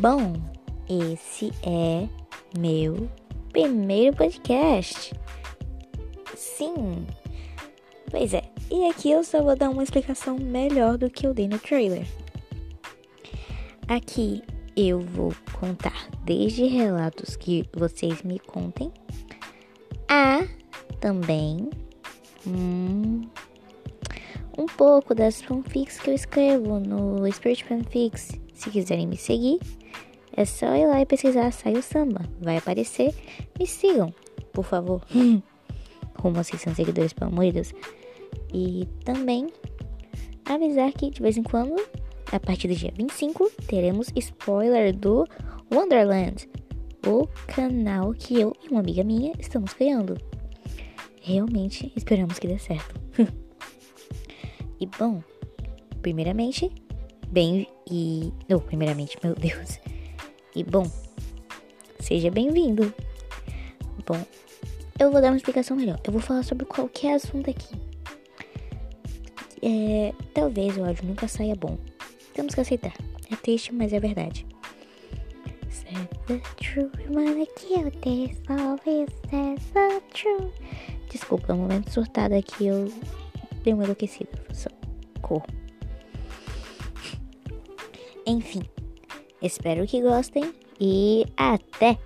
Bom, esse é meu primeiro podcast. Sim. Pois é. E aqui eu só vou dar uma explicação melhor do que eu dei no trailer. Aqui eu vou contar desde relatos que vocês me contem a também hum, um pouco das fanfics que eu escrevo no Spirit Fanfics. Se quiserem me seguir, é só ir lá e pesquisar o Samba. Vai aparecer. Me sigam, por favor. Rumo a 600 seguidores, pelo amor de Deus. E também avisar que de vez em quando, a partir do dia 25, teremos spoiler do Wonderland, o canal que eu e uma amiga minha estamos criando. Realmente esperamos que dê certo. E bom, primeiramente, bem e. Não, primeiramente, meu Deus. E bom, seja bem-vindo. Bom, eu vou dar uma explicação melhor. Eu vou falar sobre qualquer assunto aqui. É, talvez o áudio nunca saia bom. Temos que aceitar. É triste, mas é verdade. Desculpa, é um momento surtado aqui. Eu dei uma enlouquecida. Enfim, espero que gostem e até!